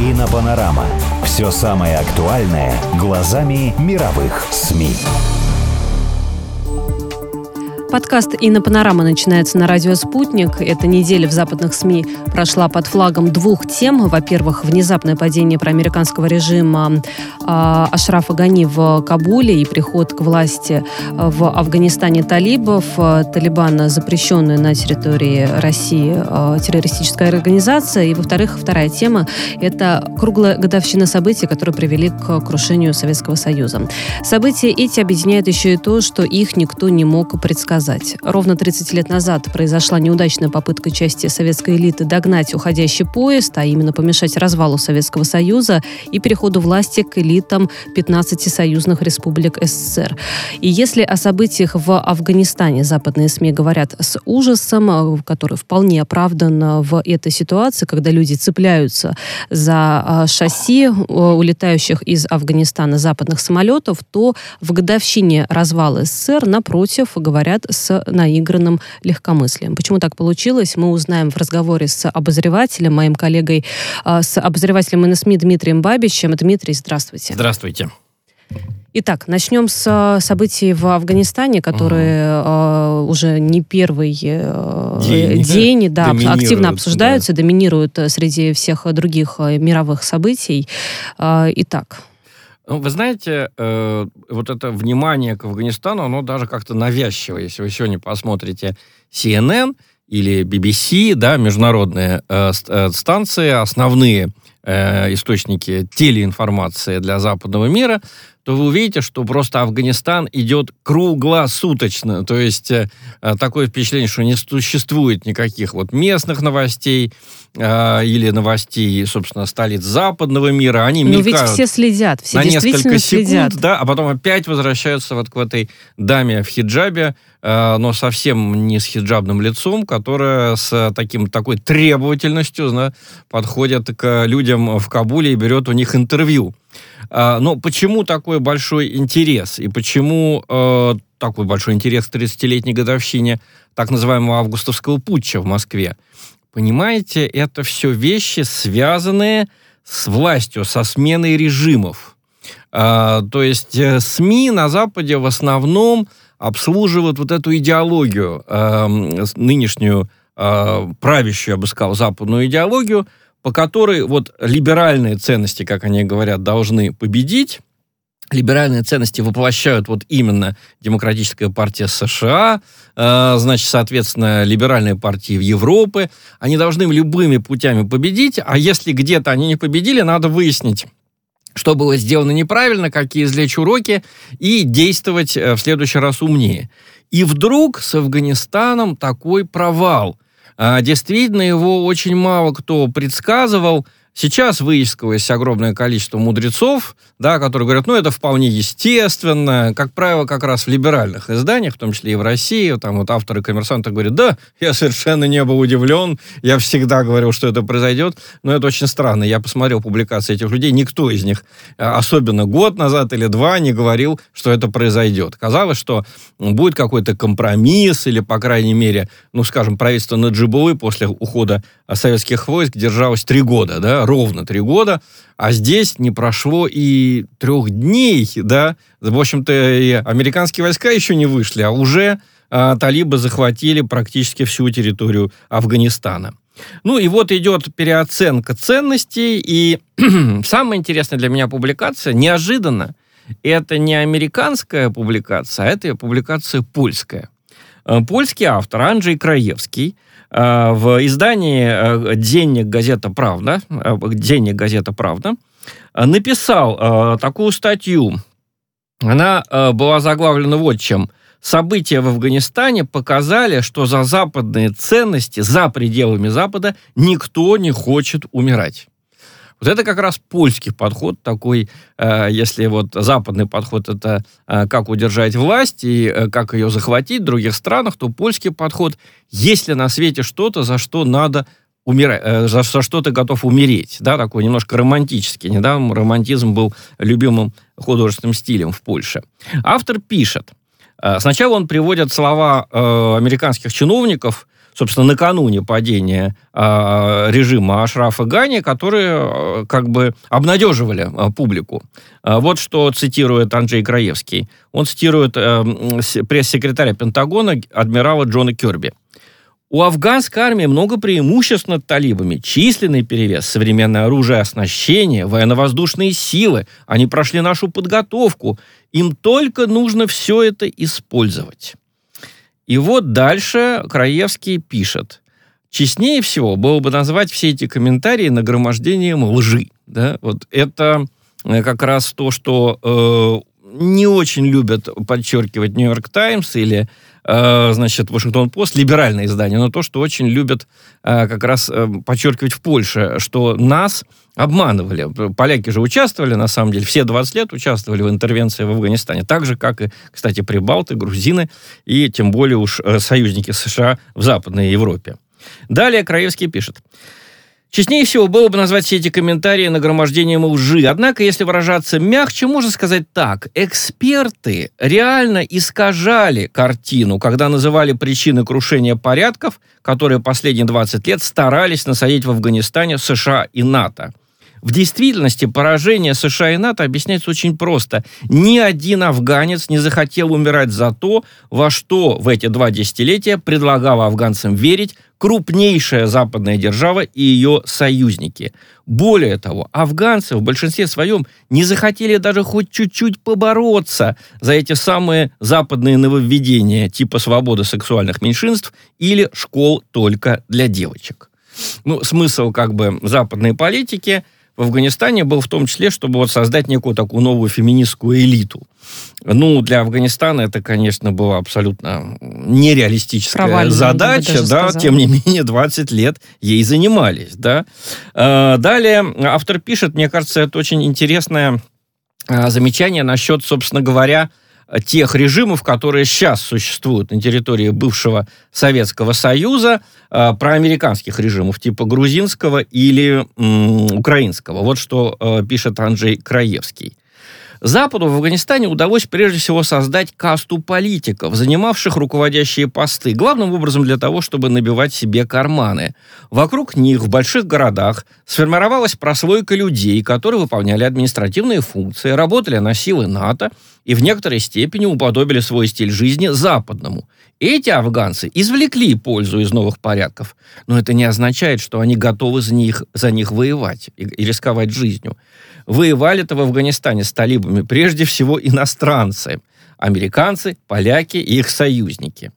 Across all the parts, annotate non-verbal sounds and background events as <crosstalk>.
Инопанорама. Все самое актуальное глазами мировых СМИ. Подкаст «Инопанорама» начинается на радио «Спутник». Эта неделя в западных СМИ прошла под флагом двух тем. Во-первых, внезапное падение проамериканского режима а, Ашрафа Гани в Кабуле и приход к власти в Афганистане талибов. Талибан запрещенная на территории России а, террористическая организация. И, во-вторых, вторая тема – это круглая годовщина событий, которые привели к крушению Советского Союза. События эти объединяют еще и то, что их никто не мог предсказать сказать. Ровно 30 лет назад произошла неудачная попытка части советской элиты догнать уходящий поезд, а именно помешать развалу Советского Союза и переходу власти к элитам 15 союзных республик СССР. И если о событиях в Афганистане западные СМИ говорят с ужасом, который вполне оправдан в этой ситуации, когда люди цепляются за шасси улетающих из Афганистана западных самолетов, то в годовщине развала СССР, напротив, говорят с наигранным легкомыслием. Почему так получилось, мы узнаем в разговоре с обозревателем, моим коллегой, с обозревателем НСМИ Дмитрием Бабичем. Дмитрий, здравствуйте. Здравствуйте. Итак, начнем с событий в Афганистане, которые угу. э, уже не первый э, день, день да, активно обсуждаются, да. доминируют среди всех других мировых событий. Э, итак, ну, вы знаете, э, вот это внимание к Афганистану, оно даже как-то навязчивое. Если вы сегодня посмотрите CNN или BBC, да, международные э, станции, основные э, источники телеинформации для западного мира, то вы увидите, что просто Афганистан идет круглосуточно. То есть э, такое впечатление, что не существует никаких вот местных новостей э, или новостей, собственно, столиц западного мира. Они Но ведь все следят, все на несколько секунд, следят. да, а потом опять возвращаются вот к этой даме в хиджабе, э, но совсем не с хиджабным лицом, которая с таким, такой требовательностью да, подходит к людям в Кабуле и берет у них интервью. Но почему такой большой интерес? И почему э, такой большой интерес к 30-летней годовщине так называемого августовского путча в Москве? Понимаете, это все вещи, связанные с властью, со сменой режимов. Э, то есть э, СМИ на Западе в основном обслуживают вот эту идеологию, э, нынешнюю э, правящую, я бы сказал, западную идеологию, по которой вот либеральные ценности, как они говорят, должны победить. Либеральные ценности воплощают вот именно Демократическая партия США, э, значит, соответственно, либеральные партии в Европе. Они должны любыми путями победить, а если где-то они не победили, надо выяснить, что было сделано неправильно, какие извлечь уроки и действовать в следующий раз умнее. И вдруг с Афганистаном такой провал – Действительно, его очень мало кто предсказывал. Сейчас выискивалось огромное количество мудрецов, да, которые говорят, ну, это вполне естественно. Как правило, как раз в либеральных изданиях, в том числе и в России, там вот авторы коммерсанта говорят, да, я совершенно не был удивлен, я всегда говорил, что это произойдет, но это очень странно. Я посмотрел публикации этих людей, никто из них, особенно год назад или два, не говорил, что это произойдет. Казалось, что будет какой-то компромисс, или, по крайней мере, ну, скажем, правительство Наджибулы после ухода советских войск держалось три года, да, ровно три года, а здесь не прошло и трех дней, да, в общем-то, и американские войска еще не вышли, а уже а, талибы захватили практически всю территорию Афганистана. Ну и вот идет переоценка ценностей, и <clears throat> самая интересная для меня публикация, неожиданно, это не американская публикация, а это публикация польская. Польский автор Анджей Краевский – в издании «Денег газета «Правда», «Денег газета «Правда» написал такую статью. Она была заглавлена вот чем. События в Афганистане показали, что за западные ценности, за пределами Запада, никто не хочет умирать. Вот это как раз польский подход такой, э, если вот западный подход это э, как удержать власть и э, как ее захватить в других странах, то польский подход, если на свете что-то, за что надо умирать, за, за что ты готов умереть, да, такой немножко романтический. Недавно романтизм был любимым художественным стилем в Польше. Автор пишет, сначала он приводит слова американских чиновников, собственно, накануне падения э, режима Ашрафа Гани, которые э, как бы обнадеживали э, публику. Вот что цитирует Анджей Краевский. Он цитирует э, пресс-секретаря Пентагона адмирала Джона Керби. У афганской армии много преимуществ над талибами. Численный перевес, современное оружие оснащение, военно-воздушные силы. Они прошли нашу подготовку. Им только нужно все это использовать. И вот дальше Краевский пишет. Честнее всего было бы назвать все эти комментарии нагромождением лжи. Да? Вот это э, как раз то, что э, не очень любят подчеркивать Нью-Йорк Таймс или значит, Вашингтон-Пост, либеральное издание, но то, что очень любят э, как раз э, подчеркивать в Польше, что нас обманывали. Поляки же участвовали, на самом деле, все 20 лет участвовали в интервенции в Афганистане, так же, как и, кстати, прибалты, грузины и тем более уж союзники США в Западной Европе. Далее Краевский пишет. Честнее всего было бы назвать все эти комментарии нагромождением лжи. Однако, если выражаться мягче, можно сказать так. Эксперты реально искажали картину, когда называли причины крушения порядков, которые последние 20 лет старались насадить в Афганистане США и НАТО. В действительности поражение США и НАТО объясняется очень просто. Ни один афганец не захотел умирать за то, во что в эти два десятилетия предлагала афганцам верить крупнейшая западная держава и ее союзники. Более того, афганцы в большинстве своем не захотели даже хоть чуть-чуть побороться за эти самые западные нововведения типа свободы сексуальных меньшинств или школ только для девочек. Ну, смысл как бы западной политики – в Афганистане был в том числе, чтобы вот создать некую такую новую феминистскую элиту. Ну, для Афганистана это, конечно, была абсолютно нереалистическая Провальная, задача, да, тем не менее 20 лет ей занимались, да. А, далее автор пишет, мне кажется, это очень интересное а, замечание насчет, собственно говоря, тех режимов, которые сейчас существуют на территории бывшего Советского Союза, э, проамериканских режимов типа грузинского или м, украинского. Вот что э, пишет Анджей Краевский. Западу в Афганистане удалось прежде всего создать касту политиков, занимавших руководящие посты, главным образом для того, чтобы набивать себе карманы. Вокруг них в больших городах сформировалась прослойка людей, которые выполняли административные функции, работали на силы НАТО и в некоторой степени уподобили свой стиль жизни западному. Эти афганцы извлекли пользу из новых порядков, но это не означает, что они готовы за них, за них воевать и, и рисковать жизнью. Воевали-то в Афганистане с талибами прежде всего иностранцы, американцы, поляки и их союзники.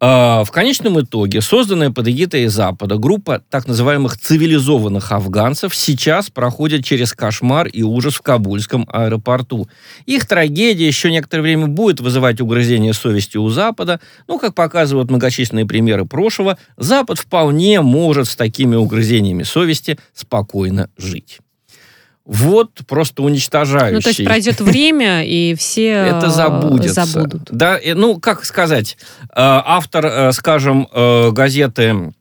А, в конечном итоге созданная под эгидой Запада группа так называемых цивилизованных афганцев сейчас проходит через кошмар и ужас в Кабульском аэропорту. Их трагедия еще некоторое время будет вызывать угрызение совести у Запада, но, как показывают многочисленные примеры прошлого, Запад вполне может с такими угрызениями совести спокойно жить вот просто уничтожающий. Ну, то есть пройдет время, и все <laughs> это забудется. забудут. Да, ну, как сказать, э, автор, э, скажем, э, газеты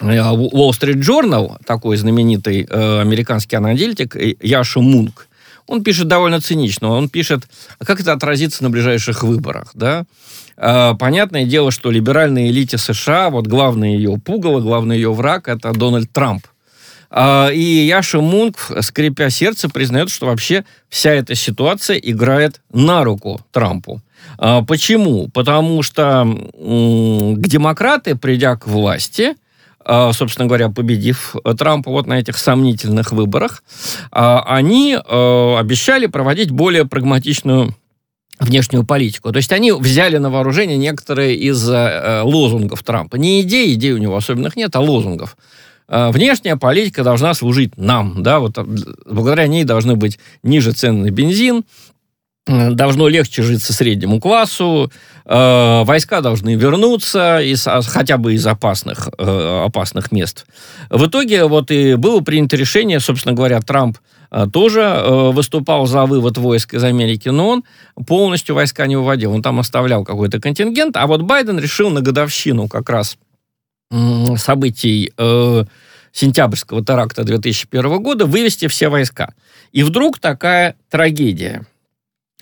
Wall Street Journal, такой знаменитый американский аналитик Яша Мунк, он пишет довольно цинично. Он пишет, а как это отразится на ближайших выборах, да? Понятное дело, что либеральной элите США, вот главный ее пугало, главный ее враг – это Дональд Трамп – и Яша Мунк, скрипя сердце, признает, что вообще вся эта ситуация играет на руку Трампу. А, почему? Потому что демократы, придя к власти, а, собственно говоря, победив Трампа вот на этих сомнительных выборах, они обещали проводить более прагматичную внешнюю политику. То есть они взяли на вооружение некоторые из э, лозунгов Трампа. Не идей, идей у него особенных нет, а лозунгов. А, внешняя политика должна служить нам, да, вот благодаря ней должны быть ниже цены на бензин, э, должно легче житься среднему классу, э, войска должны вернуться из, а, хотя бы из опасных, э, опасных мест. В итоге вот и было принято решение, собственно говоря, Трамп э, тоже э, выступал за вывод войск из Америки, но он полностью войска не выводил. Он там оставлял какой-то контингент, а вот Байден решил на годовщину как раз событий э, сентябрьского теракта 2001 года вывести все войска. И вдруг такая трагедия.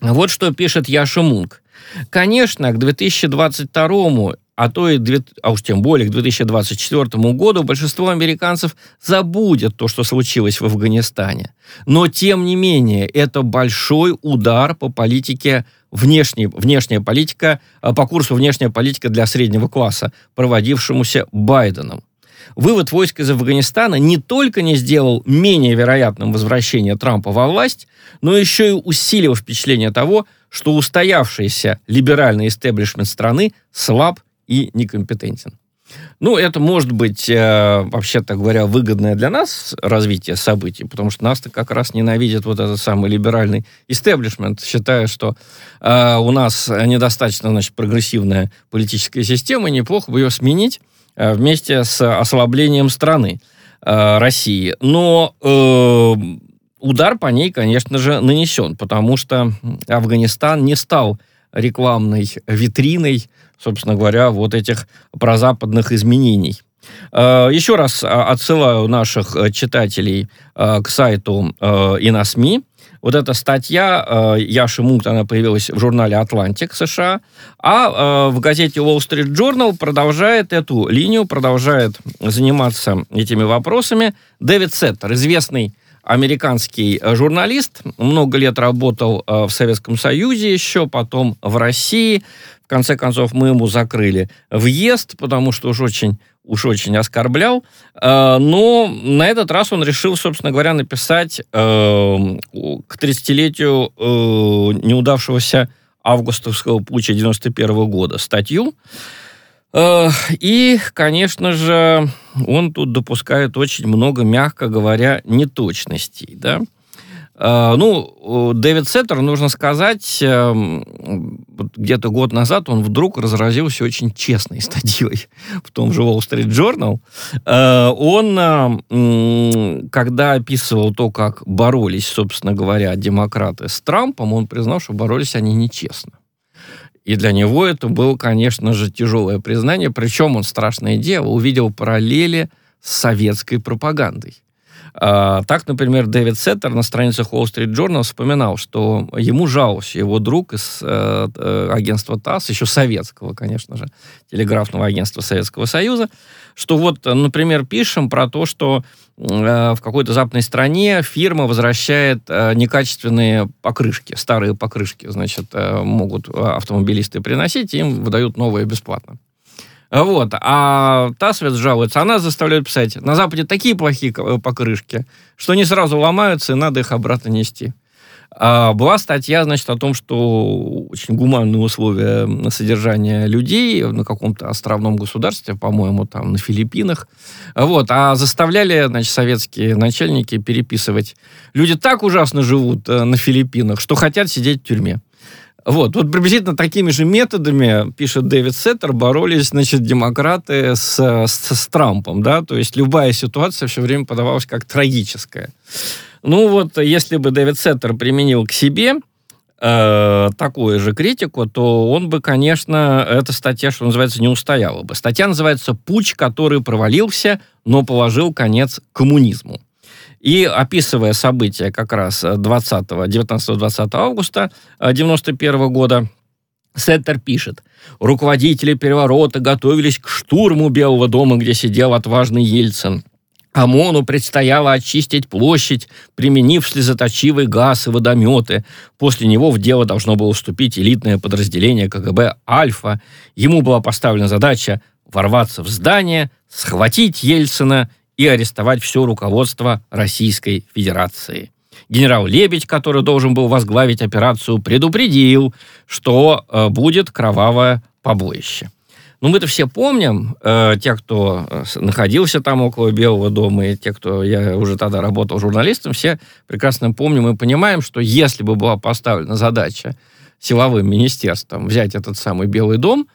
Вот что пишет Яша Мунк. Конечно, к 2022 а то и, а уж тем более к 2024 году большинство американцев забудет то, что случилось в Афганистане. Но, тем не менее, это большой удар по политике внешней, внешняя политика, а, по курсу внешняя политика для среднего класса, проводившемуся Байденом. Вывод войск из Афганистана не только не сделал менее вероятным возвращение Трампа во власть, но еще и усилил впечатление того, что устоявшийся либеральный истеблишмент страны слаб и некомпетентен. Ну, это может быть, э, вообще-то говоря, выгодное для нас развитие событий, потому что нас-то как раз ненавидит вот этот самый либеральный истеблишмент, считая, что э, у нас недостаточно, значит, прогрессивная политическая система, неплохо бы ее сменить э, вместе с ослаблением страны э, России. Но э, удар по ней, конечно же, нанесен, потому что Афганистан не стал рекламной витриной собственно говоря, вот этих прозападных изменений. Э, еще раз э, отсылаю наших э, читателей к сайту и на СМИ. Вот эта статья Яши Мункт, она появилась в журнале «Атлантик» США, а в газете Wall Street Journal продолжает эту линию, продолжает заниматься этими вопросами Дэвид Сеттер, известный американский журналист, много лет работал в Советском Союзе еще, потом в России, в конце концов, мы ему закрыли въезд, потому что уж очень, уж очень оскорблял. Э, но на этот раз он решил, собственно говоря, написать э, к 30-летию э, неудавшегося августовского путча 91 года статью. И, конечно же, он тут допускает очень много, мягко говоря, неточностей. Да? А, ну, Дэвид Сеттер, нужно сказать, эм, где-то год назад он вдруг разразился очень честной <laughs> статьей в том же Wall Street Journal. Э, он, э, когда описывал то, как боролись, собственно говоря, демократы с Трампом, он признал, что боролись они нечестно. И для него это было, конечно же, тяжелое признание. Причем он, страшное дело, увидел параллели с советской пропагандой. А, так, например, Дэвид Сеттер на страницах Wall Street Journal вспоминал, что ему жаловался его друг из э, э, агентства ТАСС, еще советского, конечно же, телеграфного агентства Советского Союза, что вот, например, пишем про то, что э, в какой-то западной стране фирма возвращает э, некачественные покрышки, старые покрышки, значит, э, могут автомобилисты приносить, им выдают новые бесплатно. Вот. А Тасвец жалуется, она заставляет писать, на Западе такие плохие покрышки, что они сразу ломаются, и надо их обратно нести. А была статья, значит, о том, что очень гуманные условия на содержание людей на каком-то островном государстве, по-моему, там на Филиппинах. Вот. А заставляли, значит, советские начальники переписывать. Люди так ужасно живут э, на Филиппинах, что хотят сидеть в тюрьме. Вот, вот приблизительно такими же методами, пишет Дэвид Сеттер, боролись, значит, демократы с, с, с Трампом, да, то есть любая ситуация все время подавалась как трагическая. Ну вот, если бы Дэвид Сеттер применил к себе э, такую же критику, то он бы, конечно, эта статья, что называется, не устояла бы. Статья называется «Путь, который провалился, но положил конец коммунизму». И описывая события как раз 20, 19-20 августа 1991 э, года, Сеттер пишет, руководители переворота готовились к штурму Белого дома, где сидел отважный Ельцин. ОМОНу предстояло очистить площадь, применив слезоточивый газ и водометы. После него в дело должно было вступить элитное подразделение КГБ «Альфа». Ему была поставлена задача ворваться в здание, схватить Ельцина и арестовать все руководство Российской Федерации. Генерал Лебедь, который должен был возглавить операцию, предупредил, что э, будет кровавое побоище. Ну, мы-то все помним, э, те, кто э, находился там около Белого дома, и те, кто я уже тогда работал журналистом, все прекрасно помним и понимаем, что если бы была поставлена задача силовым министерством взять этот самый Белый дом,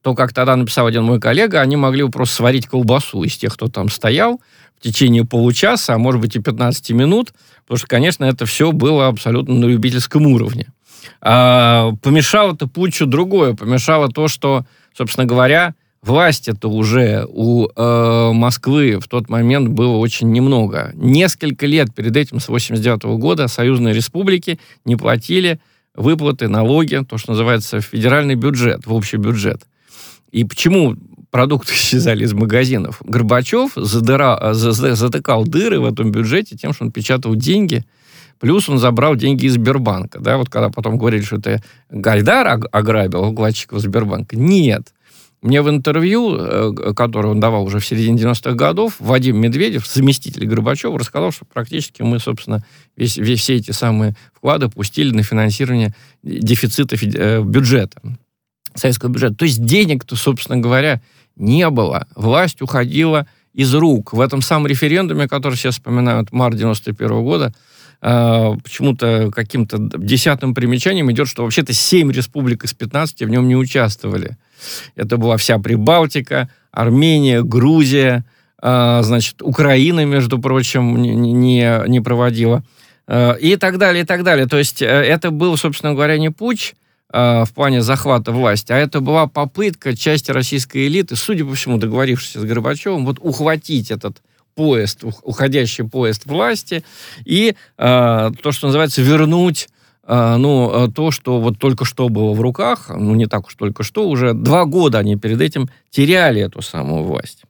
то, как тогда написал один мой коллега, они могли бы просто сварить колбасу из тех, кто там стоял в течение получаса, а может быть и 15 минут, потому что, конечно, это все было абсолютно на любительском уровне. А, помешало это путчу другое. Помешало то, что, собственно говоря, власть это уже у э, Москвы в тот момент было очень немного. Несколько лет перед этим, с 89 года, союзные республики не платили выплаты, налоги, то, что называется федеральный бюджет, в общий бюджет. И почему продукты <laughs> исчезали из магазинов? Горбачев задыра, затыкал дыры в этом бюджете тем, что он печатал деньги, плюс он забрал деньги из Сбербанка. Да, вот когда потом говорили, что это Гайдар ограбил вкладчиков Сбербанка. Нет. Мне в интервью, э, которое он давал уже в середине 90-х годов, Вадим Медведев, заместитель Горбачева, рассказал, что практически мы, собственно, весь, весь, все эти самые вклады пустили на финансирование дефицита э, бюджета советского бюджета. То есть денег-то, собственно говоря, не было. Власть уходила из рук. В этом самом референдуме, который сейчас вспоминают, март 91 года, э, почему-то каким-то десятым примечанием идет, что вообще-то 7 республик из 15 в нем не участвовали. Это была вся Прибалтика, Армения, Грузия, э, значит, Украина, между прочим, не, не, проводила. Э, и так далее, и так далее. То есть это был, собственно говоря, не путь, Э, в плане захвата власти, а это была попытка части российской элиты, судя по всему, договорившись с Горбачевым, вот ухватить этот поезд, уходящий поезд власти, и э, то, что называется, вернуть э, ну, э, то, что вот только что было в руках, ну, не так уж только что, уже два года они перед этим теряли эту самую власть.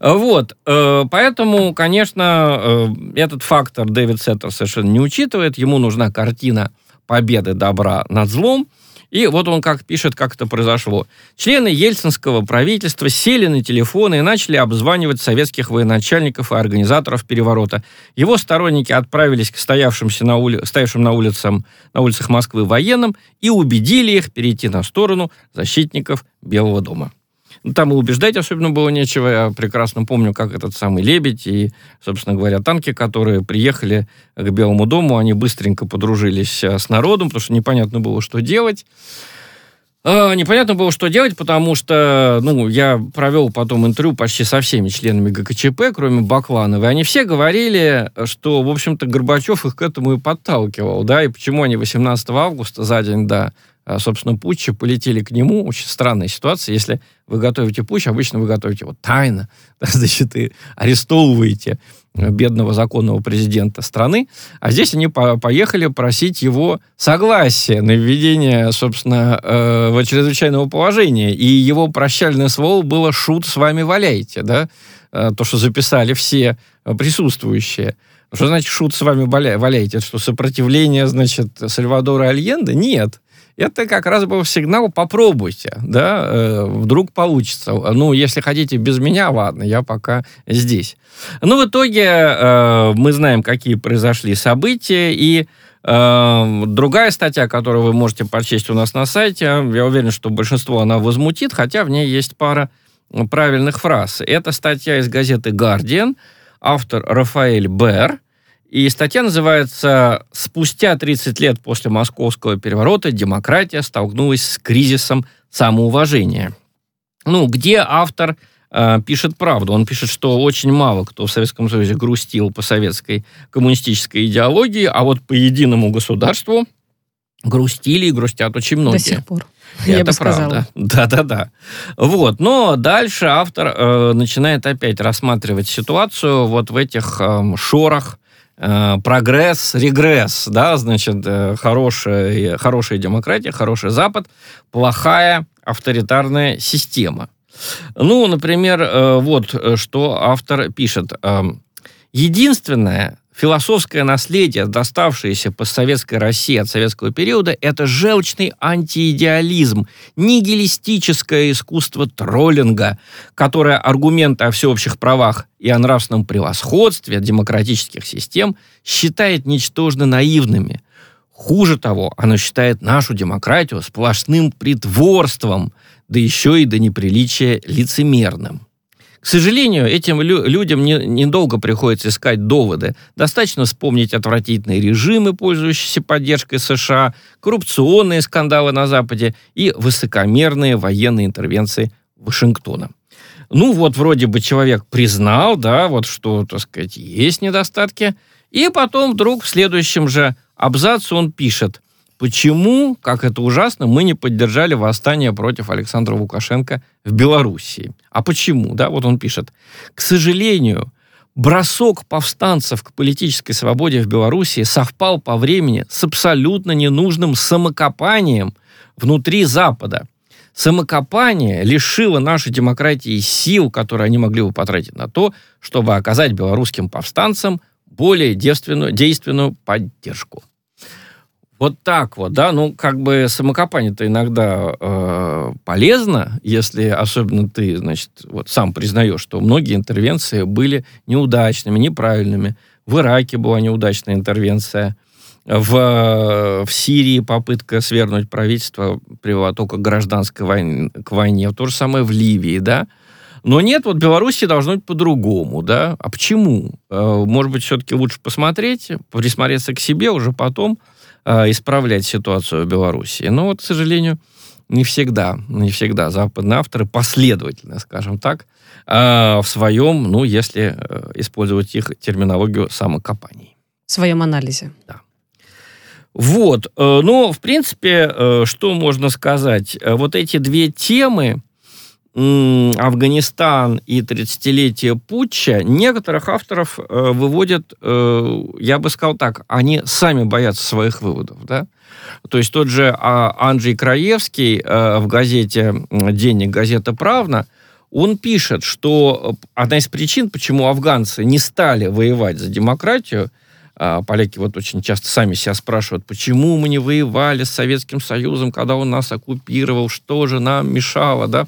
Вот, э, поэтому, конечно, этот фактор Дэвид Сеттер совершенно не учитывает. Ему нужна картина победы добра над злом, и вот он как пишет, как это произошло. Члены ельцинского правительства сели на телефоны и начали обзванивать советских военачальников и организаторов переворота. Его сторонники отправились к стоявшимся на ули... стоявшим на, улицам, на улицах Москвы военным и убедили их перейти на сторону защитников Белого дома. Ну, там и убеждать особенно было нечего. Я прекрасно помню, как этот самый «Лебедь» и, собственно говоря, танки, которые приехали к Белому дому, они быстренько подружились э, с народом, потому что непонятно было, что делать. А, непонятно было, что делать, потому что, ну, я провел потом интервью почти со всеми членами ГКЧП, кроме Бакланова, и они все говорили, что, в общем-то, Горбачев их к этому и подталкивал, да, и почему они 18 августа, за день до а, собственно, путча, полетели к нему. Очень странная ситуация. Если вы готовите путч, обычно вы готовите его тайно, <laughs> значит, и арестовываете бедного законного президента страны, а здесь они по поехали просить его согласия на введение, собственно, э, чрезвычайного положения. И его прощальное слово было «шут, с вами валяйте», да, э, то, что записали все присутствующие. Что значит «шут, с вами валяйте»? Это что, сопротивление, значит, Сальвадора Альенде? Нет это как раз был сигнал «попробуйте», да, э, вдруг получится. Ну, если хотите без меня, ладно, я пока здесь. Ну, в итоге э, мы знаем, какие произошли события, и э, другая статья, которую вы можете прочесть у нас на сайте, я уверен, что большинство она возмутит, хотя в ней есть пара правильных фраз. Это статья из газеты «Гардиан», автор Рафаэль Бер – и статья называется «Спустя 30 лет после московского переворота демократия столкнулась с кризисом самоуважения». Ну, где автор э, пишет правду. Он пишет, что очень мало кто в Советском Союзе грустил по советской коммунистической идеологии, а вот по единому государству грустили и грустят очень многие. До сих пор. Это я бы правда. Да-да-да. Вот. Но дальше автор э, начинает опять рассматривать ситуацию вот в этих э, шорах прогресс, регресс, да, значит, э, хорошая, хорошая демократия, хороший Запад, плохая авторитарная система. Ну, например, э, вот что автор пишет. Единственное, Философское наследие, доставшееся постсоветской России от советского периода, это желчный антиидеализм, нигилистическое искусство троллинга, которое аргументы о всеобщих правах и о нравственном превосходстве демократических систем считает ничтожно наивными. Хуже того, оно считает нашу демократию сплошным притворством, да еще и до неприличия лицемерным. К сожалению, этим лю- людям не, недолго приходится искать доводы. Достаточно вспомнить отвратительные режимы, пользующиеся поддержкой США, коррупционные скандалы на Западе и высокомерные военные интервенции Вашингтона. Ну вот вроде бы человек признал, да, вот что, так сказать, есть недостатки, и потом вдруг в следующем же абзаце он пишет, почему, как это ужасно, мы не поддержали восстание против Александра Лукашенко в Белоруссии. А почему? Да, вот он пишет. К сожалению, бросок повстанцев к политической свободе в Белоруссии совпал по времени с абсолютно ненужным самокопанием внутри Запада. Самокопание лишило нашей демократии сил, которые они могли бы потратить на то, чтобы оказать белорусским повстанцам более действенную, действенную поддержку. Вот так вот, да, ну, как бы самокопание-то иногда э, полезно, если особенно ты, значит, вот сам признаешь, что многие интервенции были неудачными, неправильными. В Ираке была неудачная интервенция, в, в Сирии попытка свергнуть правительство привела только к гражданской войне, к войне, то же самое в Ливии, да, но нет, вот Беларуси должно быть по-другому, да. А почему? Э, может быть, все-таки лучше посмотреть, присмотреться к себе, уже потом э, исправлять ситуацию в Беларуси. Но вот, к сожалению, не всегда, не всегда западные авторы последовательно, скажем так, э, в своем, ну, если использовать их терминологию самокопаний. В своем анализе. Да. Вот, ну, в принципе, что можно сказать? Вот эти две темы, Афганистан и 30-летие путча, некоторых авторов э, выводят, э, я бы сказал так, они сами боятся своих выводов, да. То есть тот же э, Анджей Краевский э, в газете «Денег», газета «Правна», он пишет, что одна из причин, почему афганцы не стали воевать за демократию, а, поляки вот очень часто сами себя спрашивают, почему мы не воевали с Советским Союзом, когда он нас оккупировал, что же нам мешало, да?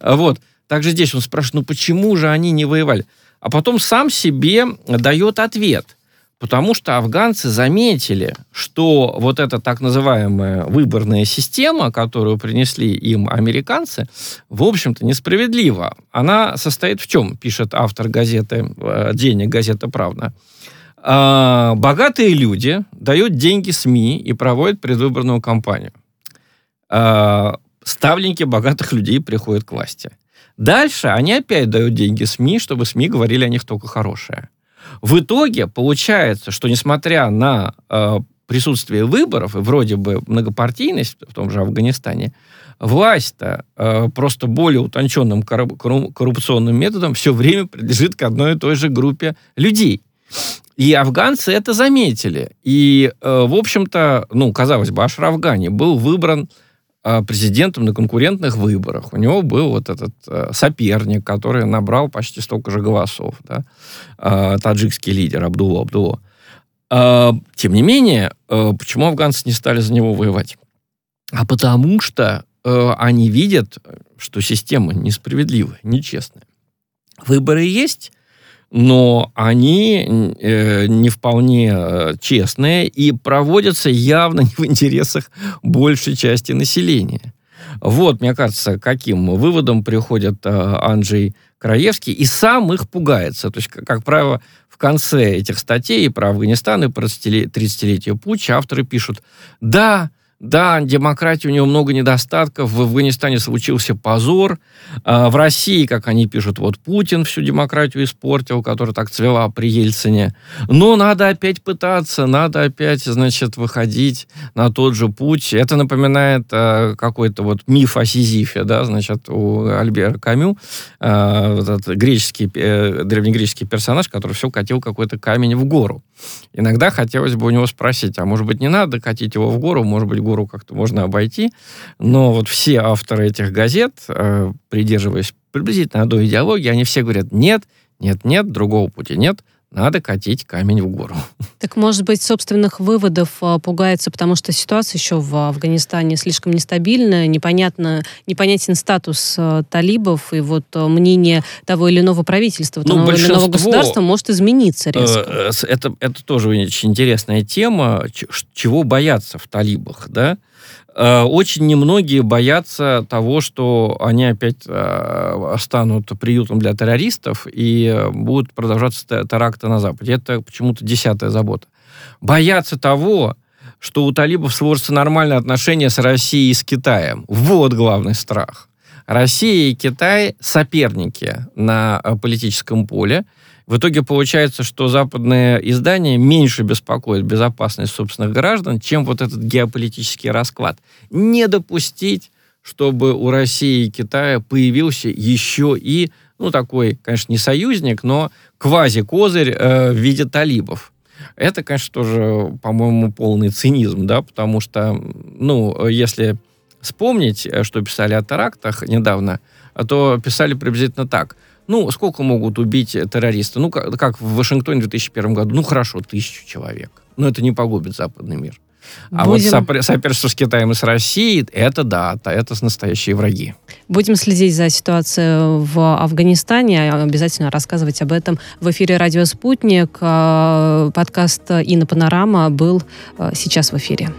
Вот. Также здесь он спрашивает, ну почему же они не воевали? А потом сам себе дает ответ. Потому что афганцы заметили, что вот эта так называемая выборная система, которую принесли им американцы, в общем-то несправедлива. Она состоит в чем, пишет автор газеты э, «Денег», газета «Правда». А, богатые люди дают деньги СМИ и проводят предвыборную кампанию. А, ставленники богатых людей приходят к власти. Дальше они опять дают деньги СМИ, чтобы СМИ говорили о них только хорошее. В итоге получается, что несмотря на э, присутствие выборов и вроде бы многопартийность в том же Афганистане, власть-то э, просто более утонченным коррупционным методом все время принадлежит к одной и той же группе людей. И афганцы это заметили. И, э, в общем-то, ну, казалось бы, Ашраф Гани был выбран Э, президентом на конкурентных выборах. У него был вот этот э, соперник, который набрал почти столько же голосов, да, э, таджикский лидер Абдулла Абдулла. Э, тем не менее, э, почему афганцы не стали за него воевать? А потому что э, они видят, что система несправедливая, нечестная. Выборы есть, но они э, не вполне э, честные и проводятся явно не в интересах большей части населения. Вот, мне кажется, каким выводом приходит э, Анджей Краевский, и сам их пугается. То есть, как, как правило, в конце этих статей про Афганистан и про 30-летие путча авторы пишут, да, да, демократии у него много недостатков. В Афганистане случился позор. А, в России, как они пишут, вот Путин всю демократию испортил, которая так цвела при Ельцине. Но надо опять пытаться, надо опять, значит, выходить на тот же путь. Это напоминает э, какой-то вот миф о Сизифе, да, значит, у Альбера Камю, вот этот греческий, э, древнегреческий персонаж, который все катил какой-то камень в гору. Иногда хотелось бы у него спросить, а может быть, не надо катить его в гору, может быть, гору как-то можно обойти. Но вот все авторы этих газет, э, придерживаясь приблизительно одной идеологии, они все говорят, нет, нет, нет, другого пути нет, надо катить камень в гору. Так, может быть, собственных выводов а, пугается, потому что ситуация еще в Афганистане слишком нестабильная, непонятно, непонятен статус а, талибов, и вот а, мнение того или иного правительства, того Ну, или иного государства может измениться резко. Э, э, с- Это, это тоже очень интересная тема, чего бояться в талибах, да? Э, Очень немногие боятся того, что они опять э, станут приютом для террористов и будут продолжаться те- теракты на Западе. Это почему-то десятая забота. Боятся того, что у талибов сложатся нормальные отношения с Россией и с Китаем. Вот главный страх. Россия и Китай соперники на э, политическом поле. В итоге получается, что западные издания меньше беспокоят безопасность собственных граждан, чем вот этот геополитический расклад. Не допустить, чтобы у России и Китая появился еще и, ну, такой, конечно, не союзник, но квази-козырь э, в виде талибов. Это, конечно, тоже, по-моему, полный цинизм, да, потому что, ну, если вспомнить, э, что писали о терактах недавно, то писали приблизительно так. Ну, сколько могут убить э, террористы? Ну, как, как в Вашингтоне в 2001 году? Ну, хорошо, тысячу человек. Но это не погубит западный мир. А вот Будем- сопр- соперничество с Китаем и с Россией, это да, это настоящие враги. Будем следить за ситуацией в Афганистане, обязательно рассказывать об этом в эфире «Радио Спутник». А, Подкаст «Инна Панорама» был а, сейчас в эфире.